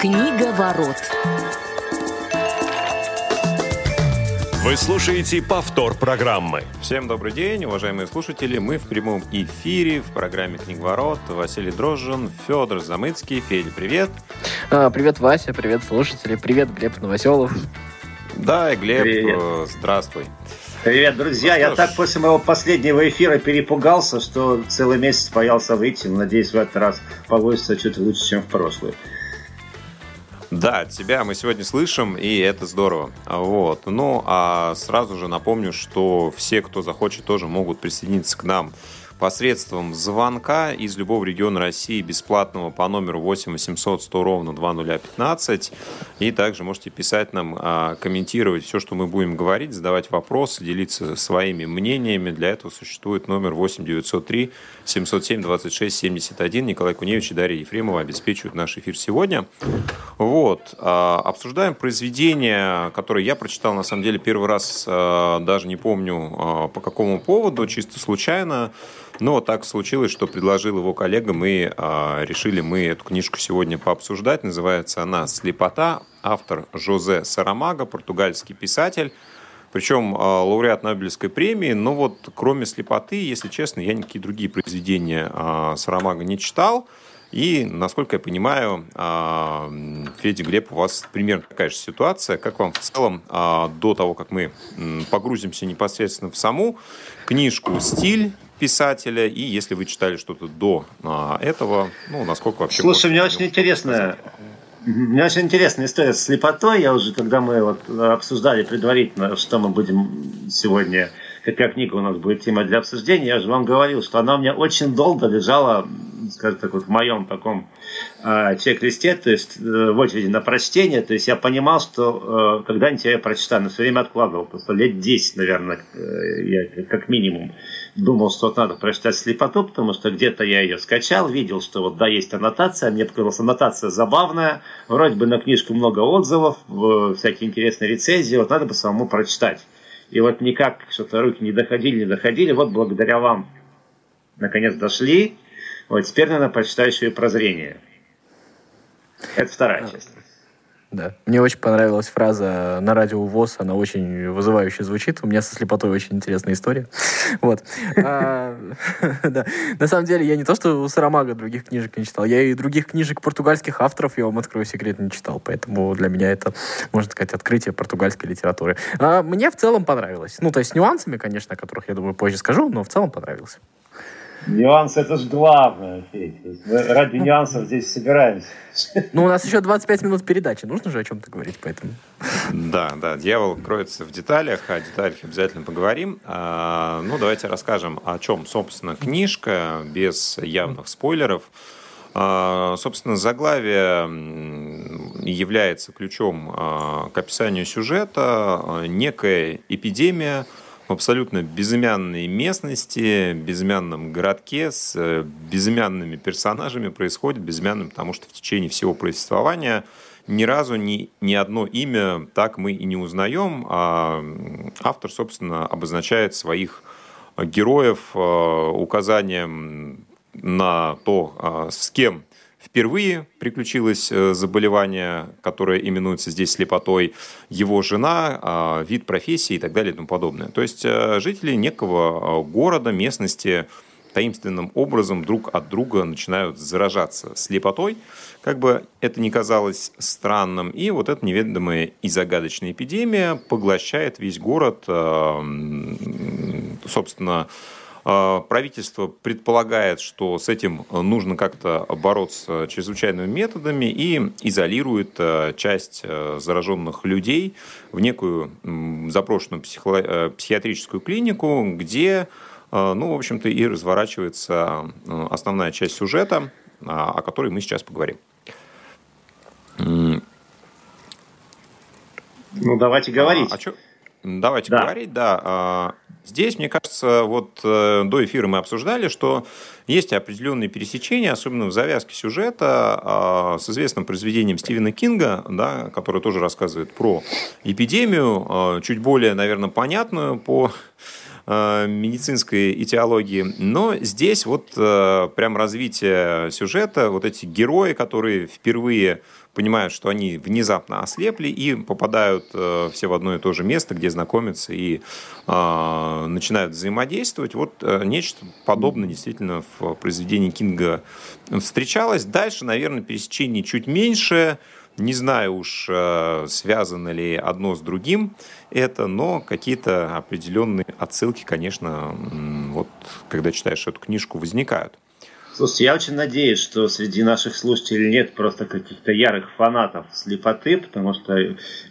Книга ворот. Вы слушаете повтор программы. Всем добрый день, уважаемые слушатели. Мы в прямом эфире в программе «Книгворот». Василий Дрожжин, Федор Замыцкий. Федя, привет. А, привет, Вася, привет, слушатели. Привет, Глеб Новоселов. Да, и Глеб, Привет. э, здравствуй. Привет, друзья. Ну Я ж. так после моего последнего эфира перепугался, что целый месяц боялся выйти. Надеюсь, в этот раз получится чуть лучше, чем в прошлый. Да, тебя мы сегодня слышим, и это здорово. Вот. Ну, а сразу же напомню, что все, кто захочет, тоже могут присоединиться к нам посредством звонка из любого региона России бесплатного по номеру 8 800 100 ровно 2015. И также можете писать нам, а, комментировать все, что мы будем говорить, задавать вопросы, делиться своими мнениями. Для этого существует номер 8 903 707 26 71. Николай Куневич и Дарья Ефремова обеспечивают наш эфир сегодня. Вот. а, Обсуждаем произведение, которое я прочитал, на самом деле, первый раз, а, даже не помню по какому поводу, чисто случайно. Но так случилось, что предложил его коллегам, и а, решили мы эту книжку сегодня пообсуждать. Называется она «Слепота». Автор Жозе Сарамага, португальский писатель. Причем а, лауреат Нобелевской премии, но вот кроме «Слепоты», если честно, я никакие другие произведения а, Сарамага не читал. И, насколько я понимаю, а, Федя, Глеб, у вас примерно такая же ситуация. Как вам в целом, а, до того, как мы погрузимся непосредственно в саму книжку, стиль писателя, и если вы читали что-то до а, этого, ну, насколько вообще... Слушай, мне очень? Мгм. мне очень интересная история с слепотой. Я уже, когда мы вот обсуждали предварительно, что мы будем сегодня, какая книга у нас будет тема для обсуждения, я же вам говорил, что она у меня очень долго лежала, скажем так, вот в моем таком э, чек-листе, то есть э, в очереди на прочтение. То есть я понимал, что э, когда-нибудь я ее прочитаю, но все время откладывал. Просто лет 10, наверное, э, я как минимум думал, что надо прочитать слепоту, потому что где-то я ее скачал, видел, что вот да, есть аннотация, мне показалась аннотация забавная, вроде бы на книжку много отзывов, всякие интересные рецензии, вот надо бы самому прочитать. И вот никак что-то руки не доходили, не доходили, вот благодаря вам наконец дошли, вот теперь, наверное, прочитаю еще и прозрение. Это вторая часть. Да. Мне очень понравилась фраза на радио ВОЗ, она очень вызывающе звучит. У меня со слепотой очень интересная история. Вот. А. На самом деле, я не то, что у Сарамага других книжек не читал, я и других книжек португальских авторов, я вам открою секрет, не читал. Поэтому для меня это, можно сказать, открытие португальской литературы. А, Мне в целом понравилось. Ну, то есть с нюансами, конечно, о которых, я думаю, позже скажу, но в целом понравилось. Нюанс это же главное, Федь. Мы ради нюансов здесь собираемся. Ну, у нас еще 25 минут передачи, нужно же о чем-то говорить, поэтому... Да, да, дьявол кроется в деталях, о деталях обязательно поговорим. А, ну, давайте расскажем, о чем, собственно, книжка, без явных спойлеров. А, собственно, заглавие является ключом а, к описанию сюжета. А, Некая эпидемия в абсолютно безымянной местности, безымянном городке с э, безымянными персонажами происходит, безымянным, потому что в течение всего повествования ни разу ни, ни одно имя так мы и не узнаем, а автор, собственно, обозначает своих э, героев э, указанием на то, а, с кем впервые приключилось э, заболевание, которое именуется здесь слепотой, его жена, а, вид профессии и так далее и тому подобное. То есть э, жители некого э, города, местности таинственным образом друг от друга начинают заражаться слепотой, как бы это ни казалось странным. И вот эта неведомая и загадочная эпидемия поглощает весь город, собственно, Правительство предполагает, что с этим нужно как-то бороться чрезвычайными методами и изолирует э, часть э, зараженных людей в некую заброшенную э, психиатрическую клинику, где, э, ну, в общем-то, и разворачивается э, основная часть сюжета, а, о которой мы сейчас поговорим. Ну, давайте говорить. а, а чё- Давайте Да. говорить, да. А, Здесь, мне кажется, вот э, до эфира мы обсуждали, что есть определенные пересечения, особенно в завязке сюжета а, с известным произведением Стивена Кинга, да, который тоже рассказывает про эпидемию, а, чуть более, наверное, понятную по медицинской этиологии. Но здесь вот э, прям развитие сюжета, вот эти герои, которые впервые понимают, что они внезапно ослепли и попадают э, все в одно и то же место, где знакомятся и э, начинают взаимодействовать. Вот э, нечто подобное действительно в произведении Кинга встречалось. Дальше, наверное, пересечений чуть меньше. Не знаю уж, э, связано ли одно с другим это, но какие-то определенные отсылки, конечно, вот когда читаешь эту книжку, возникают. Слушайте, я очень надеюсь, что среди наших слушателей нет просто каких-то ярых фанатов слепоты, потому что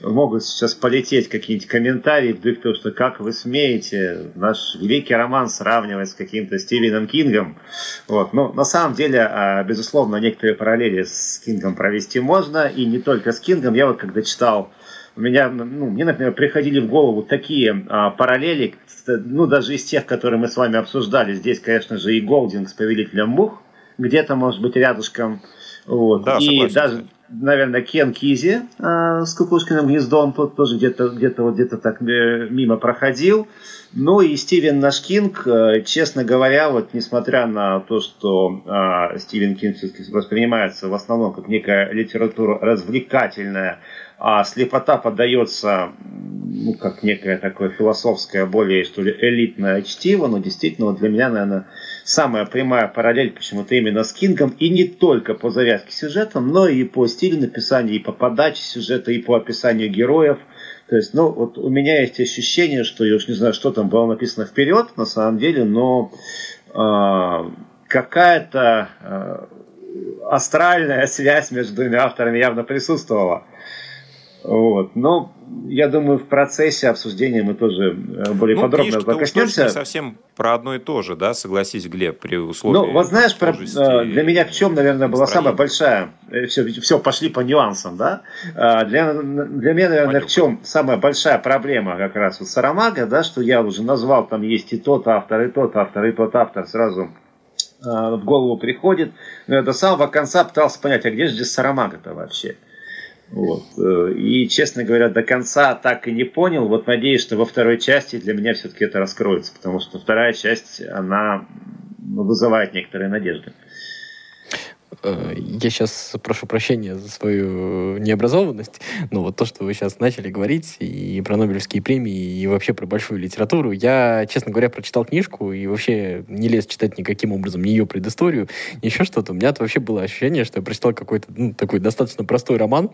могут сейчас полететь какие-нибудь комментарии в духе того, что как вы смеете наш великий роман сравнивать с каким-то Стивеном Кингом. Вот. Но на самом деле, а, безусловно, некоторые параллели с Кингом провести можно, и не только с Кингом. Я вот когда читал у меня, ну, мне, например, приходили в голову такие а, параллели, ну, даже из тех, которые мы с вами обсуждали. Здесь, конечно же, и Голдинг с Повелителем Мух, где-то, может быть, рядышком. Вот. Да, и согласен, даже, наверное, Кен Кизи э, с Кукушкиным гнездом тут тоже где-то где вот где-то так э, мимо проходил. Ну и Стивен наш Кинг, э, честно говоря, вот несмотря на то, что э, Стивен Кинг воспринимается в основном как некая литература развлекательная, а слепота поддается ну, как некое такое философское, более, что ли, элитное чтиво, но действительно вот для меня, наверное, самая прямая параллель почему-то именно с Кингом, и не только по завязке сюжета, но и по стилю написания, и по подаче сюжета, и по описанию героев. То есть, ну, вот у меня есть ощущение, что я уж не знаю, что там было написано вперед, на самом деле, но э, какая-то э, астральная связь между двумя авторами явно присутствовала. Вот. Но я думаю, в процессе обсуждения мы тоже э, более ну, подробно коснемся. не совсем про одно и то же, да, согласись, Глеб, при условии... Ну, вот знаешь, про, э, для меня в чем, наверное, была самая большая... Все, э, все, пошли по нюансам, да? Для, для меня, наверное, в чем самая большая проблема как раз вот Сарамага, да, что я уже назвал, там есть и тот автор, и тот автор, и тот автор сразу в голову приходит. Но я до самого конца пытался понять, а где же здесь Сарамага-то вообще? Вот. Э, и, честно говоря, до конца так и не понял. Вот надеюсь, что во второй части для меня все-таки это раскроется, потому что вторая часть, она вызывает некоторые надежды. Э, я сейчас прошу прощения за свою необразованность, но вот то, что вы сейчас начали говорить и про Нобелевские премии, и вообще про большую литературу, я, честно говоря, прочитал книжку и вообще не лез читать никаким образом ни ее предысторию, ни еще что-то. У меня вообще было ощущение, что я прочитал какой-то ну, такой достаточно простой роман.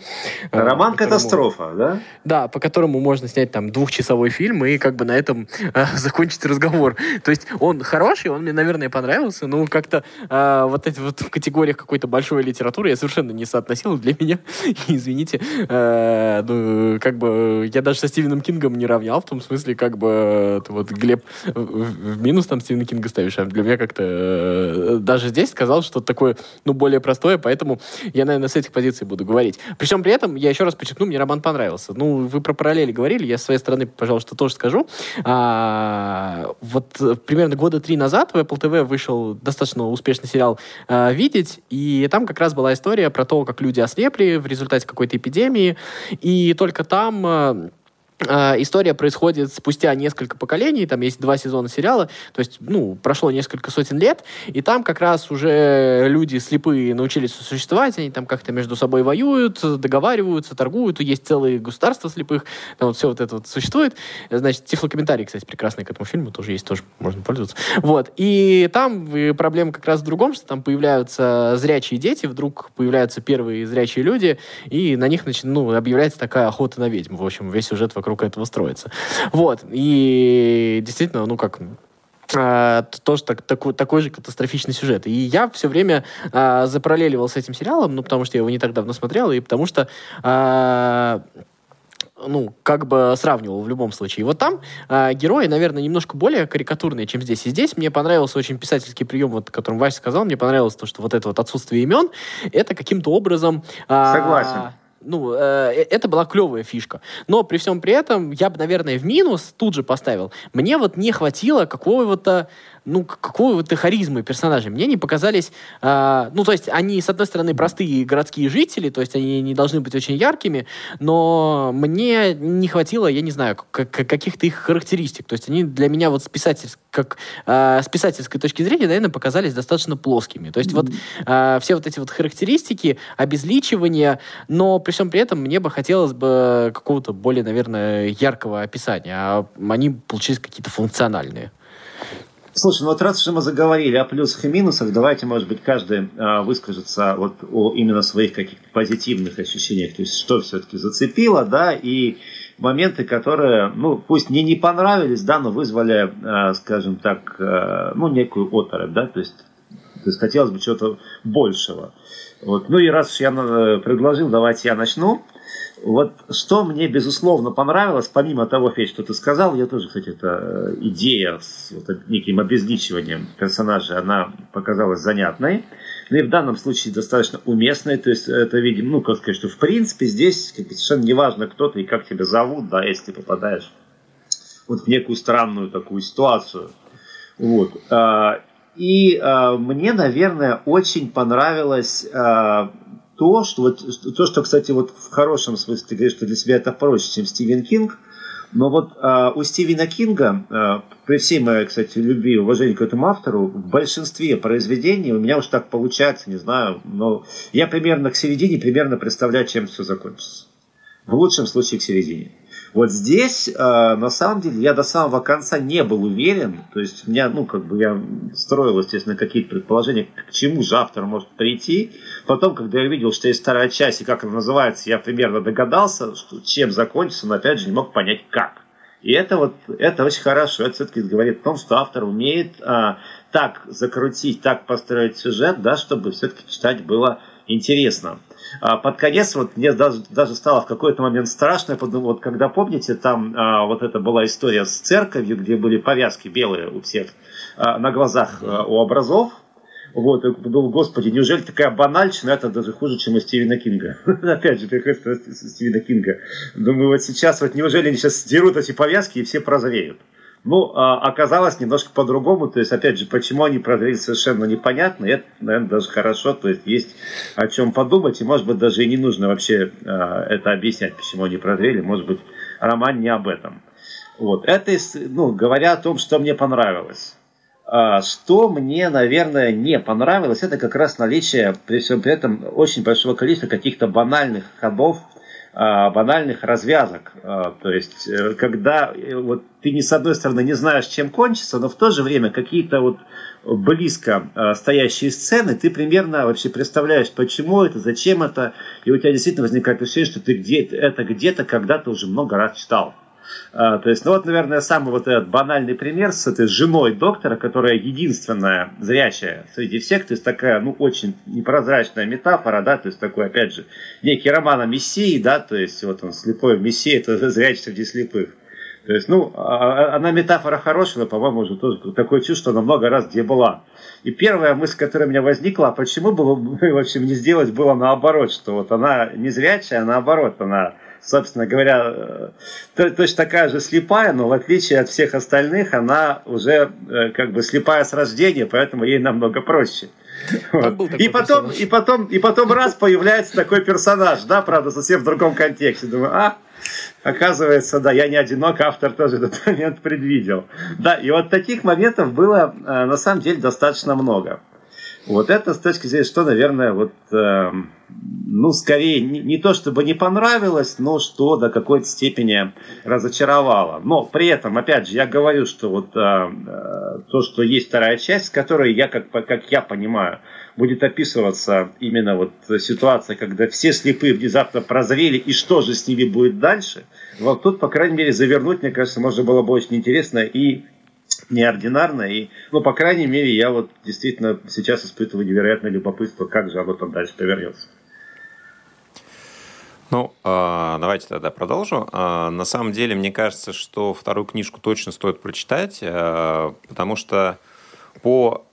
Э, Роман-катастрофа, да? Да, по которому можно снять там двухчасовой фильм и как бы на этом э, закончить разговор. То есть он хороший, он мне, наверное, понравился, но как-то э, вот эти вот в категориях какой какой-то большой литературы я совершенно не соотносил. Для меня, извините, э, ну, как бы я даже со Стивеном Кингом не равнял, в том смысле, как бы вот, Глеб, в минус там Стивена Кинга ставишь, а для меня как-то э, даже здесь сказал что такое, ну, более простое, поэтому я, наверное, с этих позиций буду говорить. Причем при этом, я еще раз подчеркну, мне роман понравился. Ну, вы про параллели говорили, я с своей стороны, пожалуйста, тоже скажу. А, вот примерно года три назад в Apple TV вышел достаточно успешный сериал а, «Видеть», и и там как раз была история про то, как люди ослепли в результате какой-то эпидемии. И только там э, история происходит спустя несколько поколений, там есть два сезона сериала, то есть, ну, прошло несколько сотен лет, и там как раз уже люди слепые научились существовать, они там как-то между собой воюют, договариваются, торгуют, есть целые государства слепых, там вот все вот это вот существует. Значит, тифлокомментарий, кстати, прекрасный к этому фильму тоже есть, тоже можно пользоваться. Вот, и там проблема как раз в другом, что там появляются зрячие дети, вдруг появляются первые зрячие люди, и на них, значит, ну, объявляется такая охота на ведьм. В общем, весь сюжет вокруг этого строится. Вот. И действительно, ну как, Uh, тоже так, такой, такой же катастрофичный сюжет. И я все время uh, запараллеливал с этим сериалом, ну, потому что я его не так давно смотрел, и потому что uh, ну, как бы сравнивал в любом случае. И вот там э, герои, наверное, немножко более карикатурные, чем здесь. И здесь мне понравился очень писательский прием, вот, которым Вася сказал, мне понравилось то, что вот это вот отсутствие имен, это каким-то образом... Э, Согласен ну, э, э, это была клевая фишка. Но при всем при этом я бы, наверное, в минус тут же поставил. Мне вот не хватило какого-то ну, какого-то харизмы персонажей. Мне они показались, э, ну, то есть они, с одной стороны, простые городские жители, то есть они не должны быть очень яркими, но мне не хватило, я не знаю, каких-то их характеристик. То есть они для меня вот с, писательск, как, э, с писательской точки зрения, наверное, показались достаточно плоскими. То есть вот э, все вот эти вот характеристики, обезличивания, но при всем при этом мне бы хотелось бы какого-то более, наверное, яркого описания, а они получились какие-то функциональные. Слушай, ну вот раз уж мы заговорили о плюсах и минусах, давайте, может быть, каждый э, выскажется вот о именно своих каких-то позитивных ощущениях, то есть что все-таки зацепило, да, и моменты, которые, ну, пусть мне не понравились, да, но вызвали, э, скажем так, э, ну, некую оторопь, да, то есть, то есть хотелось бы чего-то большего. Вот. Ну и раз уж я э, предложил, давайте я начну. Вот что мне, безусловно, понравилось, помимо того, Федь, что ты сказал, я тоже, кстати, эта э, идея с вот неким обезличиванием персонажа, она показалась занятной. Ну и в данном случае достаточно уместной. То есть это видим, ну, как сказать, что в принципе здесь как бы, совершенно неважно, кто ты и как тебя зовут, да, если ты попадаешь вот в некую странную такую ситуацию. Вот. А, и а, мне, наверное, очень понравилось а, то, что вот то, что, кстати, вот в хорошем смысле ты говоришь, что для себя это проще, чем Стивен Кинг. Но вот а, у Стивена Кинга, а, при всей моей, кстати, любви и уважении к этому автору, в большинстве произведений у меня уж так получается, не знаю, но я примерно к середине примерно представляю, чем все закончится. В лучшем случае к середине. Вот здесь, э, на самом деле, я до самого конца не был уверен. То есть, у меня, ну, как бы я строил, естественно, какие-то предположения, к чему же автор может прийти. Потом, когда я видел, что есть вторая часть, и как она называется, я примерно догадался, что, чем закончится, но опять же не мог понять, как. И это вот, это очень хорошо. Это все-таки говорит о том, что автор умеет а, так закрутить, так построить сюжет, да, чтобы все-таки читать было интересно. А под конец вот мне даже, даже стало в какой-то момент страшно, вот когда помните, там а, вот это была история с церковью, где были повязки белые у всех а, на глазах а, у образов, вот, и подумал, господи, неужели такая банальщина, это даже хуже, чем у Стивена Кинга. Опять же, приходится Стивена Кинга. Думаю, вот сейчас, вот неужели они сейчас сдерут эти повязки и все прозреют. Ну, а, оказалось немножко по-другому. То есть, опять же, почему они прозрели совершенно непонятно. Это, наверное, даже хорошо. То есть, есть о чем подумать. И, может быть, даже и не нужно вообще а, это объяснять, почему они прозрели. Может быть, роман не об этом. Вот. Это, ну, говоря о том, что мне понравилось. А, что мне, наверное, не понравилось, это как раз наличие, при всем при этом, очень большого количества каких-то банальных ходов, банальных развязок. А, то есть, э, когда э, вот ты не с одной стороны не знаешь, чем кончится, но в то же время какие-то вот близко а, стоящие сцены, ты примерно вообще представляешь, почему это, зачем это, и у тебя действительно возникает ощущение, что ты где это где-то когда-то уже много раз читал. А, то есть, ну вот, наверное, самый вот этот банальный пример с этой женой доктора, которая единственная зрячая среди всех, то есть такая, ну, очень непрозрачная метафора, да, то есть такой, опять же, некий роман о Мессии, да, то есть вот он слепой в Мессии, это зрячий среди слепых. То есть, ну, а, а, она метафора хорошая, но, по-моему, уже тоже такое чувство, что она много раз где была. И первая мысль, которая у меня возникла, почему было, в общем, не сделать было наоборот, что вот она не зрячая, а наоборот, она собственно говоря, э, точно такая же слепая, но в отличие от всех остальных, она уже э, как бы слепая с рождения, поэтому ей намного проще. Вот. И потом, и потом, и потом раз появляется такой персонаж, да, правда, совсем в другом контексте. Думаю, а, оказывается, да, я не одинок, автор тоже этот момент предвидел. Да, и вот таких моментов было э, на самом деле достаточно много. Вот это с точки зрения, что, наверное, вот, э, ну, скорее, не, не то чтобы не понравилось, но что до какой-то степени разочаровало. Но при этом, опять же, я говорю, что вот э, э то, что есть вторая часть, которая я, как, как я понимаю, будет описываться именно вот ситуация, когда все слепые внезапно прозрели, и что же с ними будет дальше, вот тут, по крайней мере, завернуть, мне кажется, можно было бы очень интересно и неординарно. И, ну, по крайней мере, я вот действительно сейчас испытываю невероятное любопытство, как же оно там дальше повернется. Ну, а, давайте тогда продолжу. А, на самом деле, мне кажется, что вторую книжку точно стоит прочитать, а, потому что по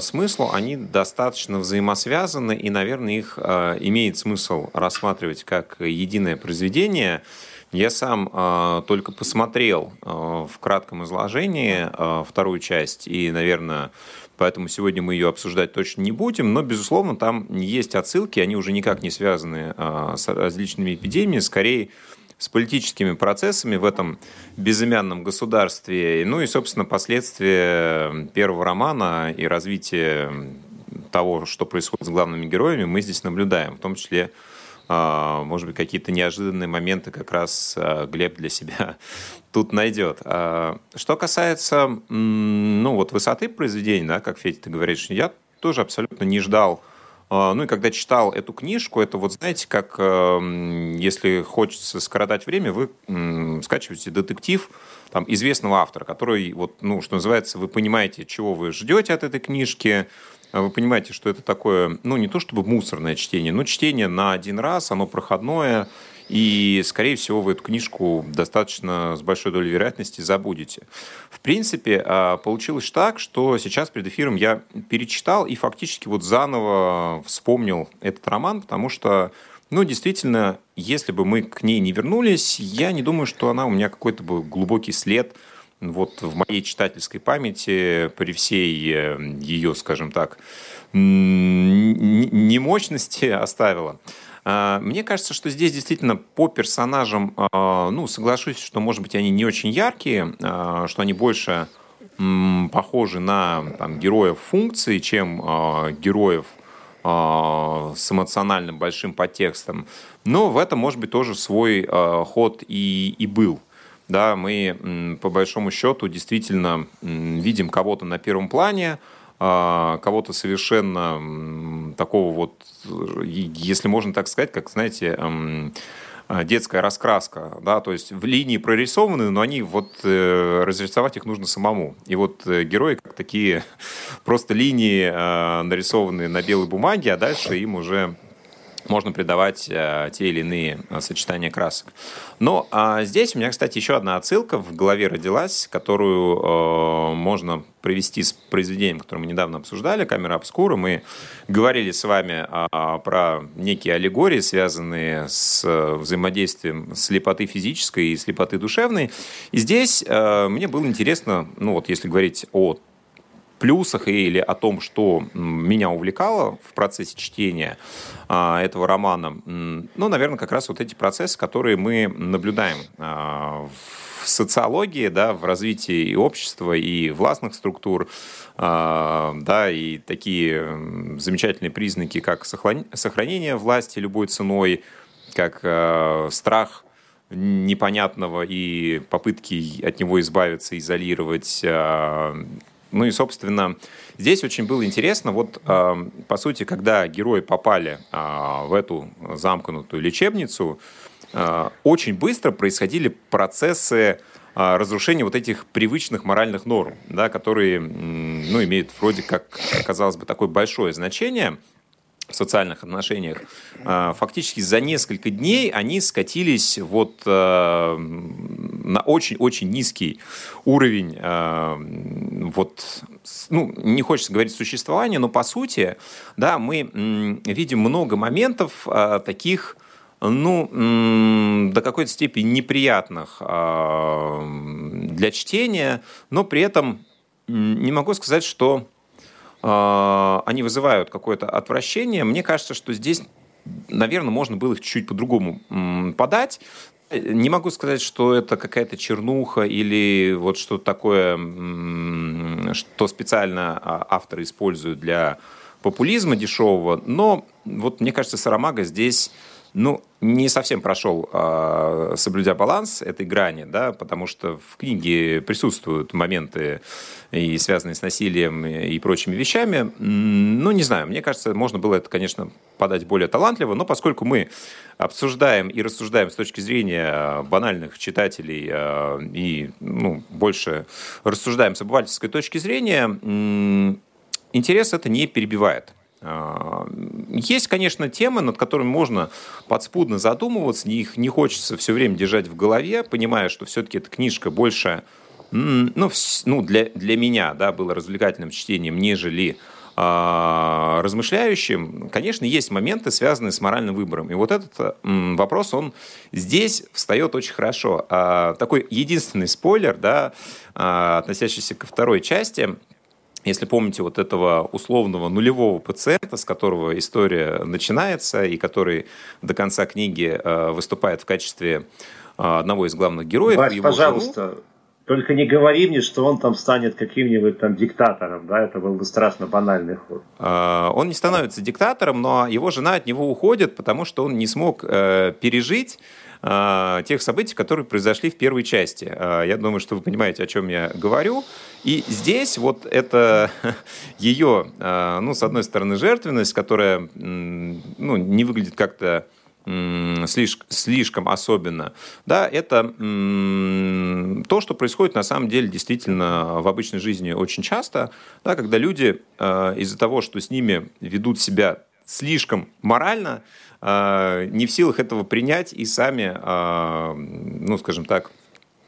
смыслу они достаточно взаимосвязаны, и, наверное, их имеет смысл рассматривать как единое произведение – Я сам э, только посмотрел э, в кратком изложении э, вторую часть, и, наверное, поэтому сегодня мы ее обсуждать точно не будем, но, безусловно, там есть отсылки, они уже никак не связаны э, с различными эпидемиями, скорее с политическими процессами в этом безымянном государстве, ну и, собственно, последствия первого романа и развития того, что происходит с главными героями, мы здесь наблюдаем, в том числе может быть, какие-то неожиданные моменты как раз а, Глеб для себя тут найдет. А, что касается ну, вот высоты произведения, да, как, Федя, ты говоришь, я тоже абсолютно не ждал ну и когда читал эту книжку, это вот знаете, как если хочется скоротать время, вы скачиваете детектив там, известного автора, который, вот, ну, что называется, вы понимаете, чего вы ждете от этой книжки, а вы понимаете, что это такое, ну, не то чтобы мусорное чтение, но чтение на один раз, оно проходное, и, скорее всего, вы эту книжку достаточно с большой долей вероятности забудете. В принципе, а, получилось так, что сейчас перед эфиром я перечитал и фактически вот заново вспомнил этот роман, потому что ну, действительно, если бы мы к ней не вернулись, я не думаю, что она у меня какой-то бы глубокий след вот в моей читательской памяти при всей э, ее, скажем так, немощности оставила. А, мне кажется, что здесь действительно по персонажам, а, ну, соглашусь, что, может быть, они не очень яркие, а, что они больше похожи на там, героев функции, чем героев с эмоциональным большим подтекстом. Но в этом, может быть, тоже свой ход и, и был да, мы по большому счету действительно видим кого-то на первом плане, а, кого-то совершенно такого вот, если можно так сказать, как, знаете, а, детская раскраска, да, то есть в линии прорисованы, но они вот э, разрисовать их нужно самому. И вот э, герои как такие просто линии э, нарисованные на белой бумаге, а дальше им уже можно придавать э, те или иные э, сочетания красок. Но а здесь у меня, кстати, еще одна отсылка в голове родилась, которую э, можно провести с произведением, которое мы недавно обсуждали, «Камера обскура». Мы говорили с вами а, про некие аллегории, связанные с взаимодействием слепоты физической и слепоты душевной. И здесь э, мне было интересно, ну вот если говорить о плюсах или о том, что меня увлекало в процессе чтения а, этого романа, ну, наверное, как раз вот эти процессы, которые мы наблюдаем а, в социологии, да, в развитии и общества, и властных структур, а, да, и такие замечательные признаки, как сохранение власти любой ценой, как страх непонятного и попытки от него избавиться, изолировать, ну и, собственно, здесь очень было интересно, вот, э, по сути, когда герои попали э, в эту замкнутую лечебницу, э, очень быстро происходили процессы разрушения вот этих привычных моральных норм, да, которые ну, имеют вроде как, казалось бы, такое большое значение – в социальных отношениях, а, фактически за несколько дней они скатились вот а, на очень-очень низкий уровень а, вот, ну, не хочется говорить существования, но по сути, да, мы видим много моментов таких, ну, до какой-то степени неприятных для чтения, но при этом не могу сказать, что они вызывают какое-то отвращение. Мне кажется, что здесь, наверное, можно было их чуть по-другому подать. Не могу сказать, что это какая-то чернуха или вот что-то такое, что специально а, авторы используют для популизма дешевого, но вот мне кажется, Сарамага здесь ну, не совсем прошел, а, соблюдя баланс этой грани, да, потому что в книге присутствуют моменты, и связанные с насилием и прочими вещами. Ну, не знаю, мне кажется, можно было это, конечно, подать более талантливо, но поскольку мы обсуждаем и рассуждаем с точки зрения банальных читателей а, и ну, больше рассуждаем с обывательской точки зрения, интерес это не перебивает. А, есть, конечно, темы, над которыми можно подспудно задумываться, их не хочется все время держать в голове, понимая, что все-таки эта книжка больше, ну, ну для, для меня, да, была развлекательным чтением, нежели э, размышляющим, конечно, есть моменты, связанные с моральным выбором. И вот этот э, вопрос, он здесь встает очень хорошо. Э, такой единственный спойлер, да, э, относящийся ко второй части, если помните вот этого условного нулевого пациента, с которого история начинается и который до конца книги э, выступает в качестве э, одного из главных героев. Вась, пожалуйста, жену, только не говори мне, что он там станет каким-нибудь там диктатором, да, это был бы страшно банальный ход. Э, он не становится диктатором, но его жена от него уходит, потому что он не смог пережить э, тех событий, которые произошли в первой части. Э, я думаю, что вы понимаете, о чем я говорю. И здесь вот это ее, э, ну, с одной стороны, жертвенность, которая ну, не выглядит как-то слишком, слишком особенно, да, это то, что происходит на самом деле действительно в обычной жизни очень часто, да, когда люди из-за того, что с ними ведут себя слишком морально, не в силах этого принять и сами, э, ну, скажем так,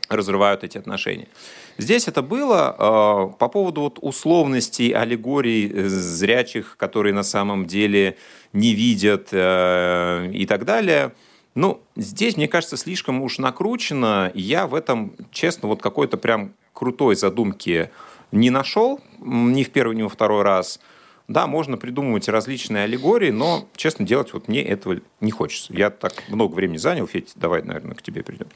разрывают эти отношения. Здесь это было э, по поводу вот условностей, аллегорий зрячих, которые на самом деле не видят и так далее. Ну, здесь, мне кажется, слишком уж накручено. Я в этом, честно, вот какой-то прям крутой задумки не нашел ни в первый, ни во второй раз – да, можно придумывать различные аллегории, но, честно, делать вот мне этого не хочется. Я так много времени занял, Федь, давай, наверное, к тебе придем.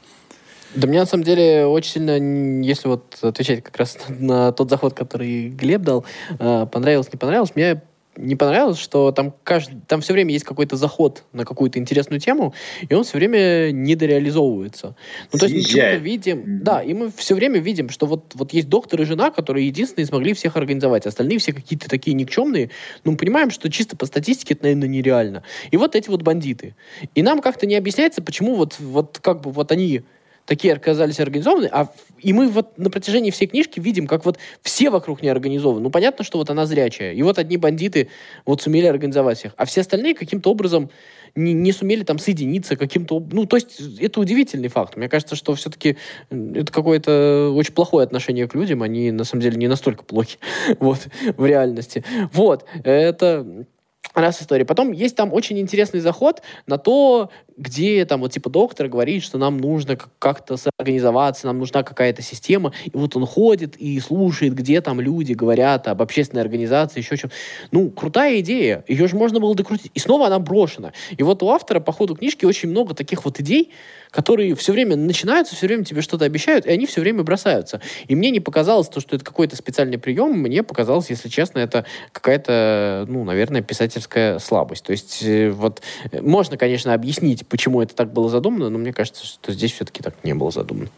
Да мне на самом деле очень сильно, если вот отвечать как раз на тот заход, который Глеб дал, э, понравилось, не понравилось, мне не понравилось, что там, каждый, там все время есть какой-то заход на какую-то интересную тему, и он все время недореализовывается. Ну, то есть мы что-то видим, mm-hmm. да, и мы все время видим, что вот, вот есть доктор и жена, которые единственные смогли всех организовать, остальные все какие-то такие никчемные. Ну, мы понимаем, что чисто по статистике это, наверное, нереально. И вот эти вот бандиты. И нам как-то не объясняется, почему вот, вот как бы вот они такие оказались организованы, а и мы вот на протяжении всей книжки видим, как вот все вокруг не организованы. Ну, понятно, что вот она зрячая. И вот одни бандиты вот сумели организовать всех, а все остальные каким-то образом не, не сумели там соединиться каким-то... Ну, то есть это удивительный факт. Мне кажется, что все-таки это какое-то очень плохое отношение к людям. Они, на самом деле, не настолько плохи вот, в реальности. Вот. Это раз история. Потом есть там очень интересный заход на то, где там вот типа доктор говорит, что нам нужно как-то организоваться, нам нужна какая-то система, и вот он ходит и слушает, где там люди говорят об общественной организации, еще чем. Ну, крутая идея, ее же можно было докрутить. И снова она брошена. И вот у автора по ходу книжки очень много таких вот идей, которые все время начинаются, все время тебе что-то обещают, и они все время бросаются. И мне не показалось то, что это какой-то специальный прием, мне показалось, если честно, это какая-то, ну, наверное, писательская слабость. То есть э, вот э, можно, конечно, объяснить, почему это так было задумано, но мне кажется, что здесь все-таки так не было задумано.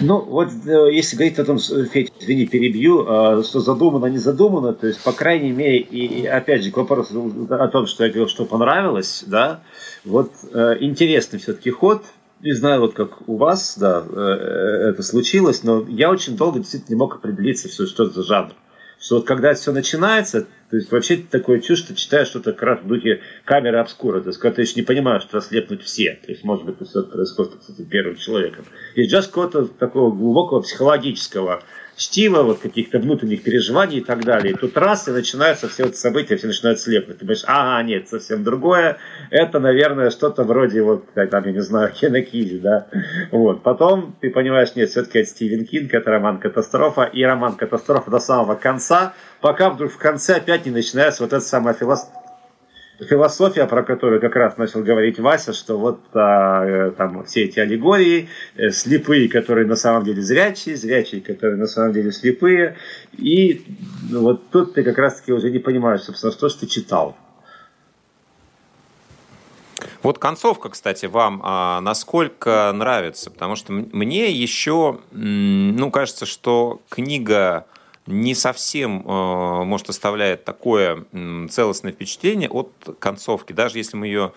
Ну, вот э, если говорить о том, Федь, извини, перебью, а, что задумано, не задумано, то есть, по крайней мере, и опять же, к вопросу о том, что я говорил, что понравилось, да, вот интересный все-таки ход, не знаю, вот как у вас, да, э, э, это случилось, но я очень долго действительно не мог определиться, что, это за жанр. Что вот когда все начинается, то есть вообще такое чувство, что читаешь что-то как раз в духе камеры обскура, то есть когда ты еще не понимаешь, что слепнуть все, то есть может быть все происходит, кстати, первым человеком. И just какого-то такого глубокого психологического чтива, вот каких-то внутренних переживаний и так далее. И тут раз, и начинаются все эти события, все начинают слепнуть. Ты думаешь, ага, нет, совсем другое. Это, наверное, что-то вроде, вот, как там, я не знаю, Кинокизи, да. Вот. Потом ты понимаешь, нет, все-таки это Стивен Кинг, это роман «Катастрофа», и роман «Катастрофа» до самого конца, пока вдруг в конце опять не начинается вот эта самая философия философия, про которую как раз начал говорить Вася, что вот а, э, там все эти аллегории, э, слепые, которые на самом деле зрячие, зрячие, которые на самом деле слепые, и ну, вот тут ты как раз-таки уже не понимаешь, собственно, что же ты читал. Вот концовка, кстати, вам а, насколько нравится? Потому что мне еще, ну, кажется, что книга не совсем, э, может, оставляет такое целостное впечатление от концовки. Даже если мы ее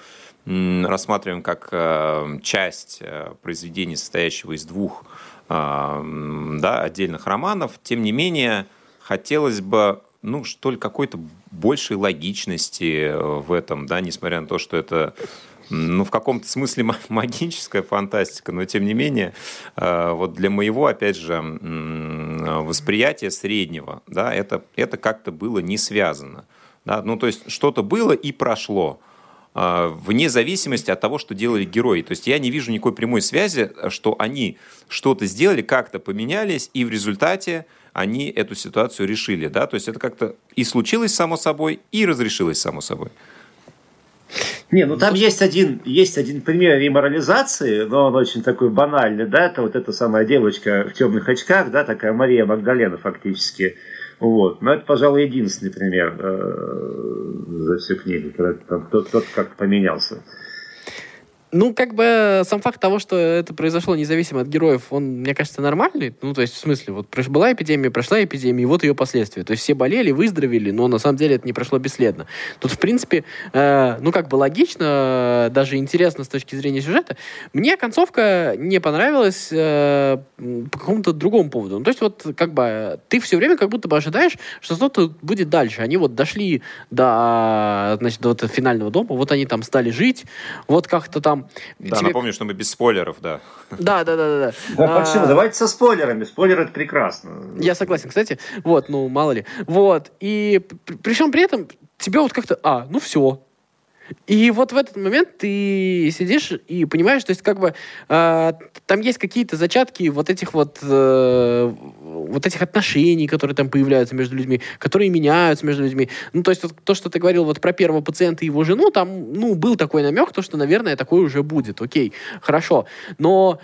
рассматриваем как э, часть э, произведения, состоящего из двух да, отдельных романов, тем не менее, хотелось бы ну, что ли, какой-то большей логичности в этом, да, несмотря на то, что это ну, в каком-то смысле магическая фантастика, но тем не менее, э, вот для моего, опять же, восприятия среднего, да, это, это как-то было не связано. Да? Ну, то есть что-то было и прошло э, вне зависимости от того, что делали герои. То есть я не вижу никакой прямой связи, что они что-то сделали, как-то поменялись, и в результате они эту ситуацию решили. Да? То есть это как-то и случилось само собой, и разрешилось само собой. Не, ну там ну, есть один, есть один пример реморализации, но он очень такой банальный, да, это вот эта самая девочка в темных очках, да, такая Мария Магдалена фактически. Вот. Но это, пожалуй, единственный пример э, за всю книгу, когда там кто-то как поменялся. Ну, как бы сам факт того, что это произошло независимо от героев, он, мне кажется, нормальный. Ну, то есть, в смысле, вот была эпидемия, прошла эпидемия, и вот ее последствия. То есть все болели, выздоровели, но на самом деле это не прошло бесследно. Тут, в принципе, э, ну, как бы логично, даже интересно с точки зрения сюжета. Мне концовка не понравилась э, по какому-то другому поводу. Ну, то есть, вот, как бы, ты все время как будто бы ожидаешь, что что-то будет дальше. Они вот дошли до, значит, до вот финального дома, вот они там стали жить, вот как-то там да, тебе... напомню, что мы без спойлеров, да. Да, да, да, да. Да, почему? А, Давайте со спойлерами. Спойлеры это прекрасно. Я согласен, кстати. Вот, ну, мало ли. Вот. И при всем при этом тебе вот как-то, а, ну все, и вот в этот момент ты сидишь и понимаешь, то есть как бы э, там есть какие-то зачатки вот этих вот э, вот этих отношений, которые там появляются между людьми, которые меняются между людьми. Ну то есть вот, то, что ты говорил вот про первого пациента и его жену, там ну был такой намек, то что наверное такое уже будет, окей, хорошо, но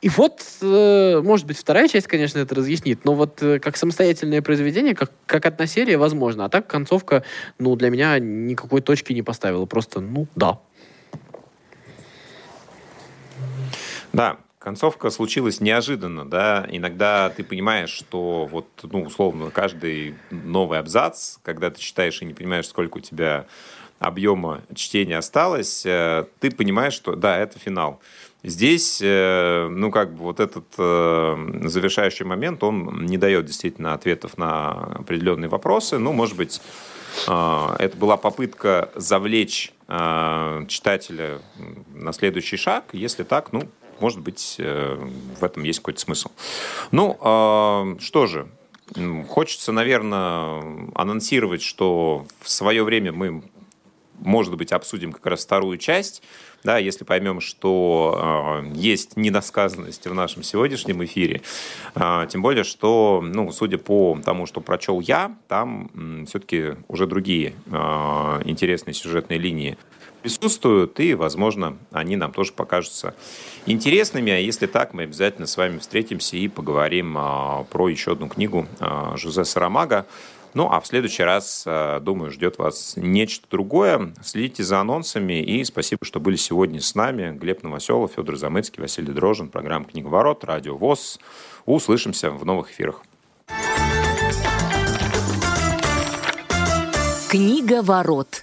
и вот, э, может быть, вторая часть, конечно, это разъяснит, но вот э, как самостоятельное произведение, как, как одна серия, возможно. А так концовка, ну, для меня никакой точки не поставила. Просто, ну, да. Да, концовка случилась неожиданно, да. Иногда ты понимаешь, что вот, ну, условно, каждый новый абзац, когда ты читаешь и не понимаешь, сколько у тебя объема чтения осталось, э, ты понимаешь, что да, это финал. Здесь, э, ну, как бы вот этот э, завершающий момент, он не дает действительно ответов на определенные вопросы. Ну, может быть, э, это была попытка завлечь читателя на следующий шаг. Если так, ну, может быть, в этом есть какой-то смысл. Ну, что же, хочется, наверное, анонсировать, что в свое время мы, может быть, обсудим как раз вторую часть – да, если поймем, что э, есть недосказанность в нашем сегодняшнем эфире, э, тем более, что, ну, судя по тому, что прочел я, там э, все-таки уже другие э, интересные сюжетные линии присутствуют, и, возможно, они нам тоже покажутся интересными. А если так, мы обязательно с вами встретимся и поговорим э, про еще одну книгу э, Жозе Сарамага ну, а в следующий раз, э, думаю, ждет вас нечто другое. Следите за анонсами и спасибо, что были сегодня с нами. Глеб Новоселов, Федор Замыцкий, Василий Дрожин, программа «Книговорот», радио ВОЗ. Услышимся в новых эфирах. Книговорот.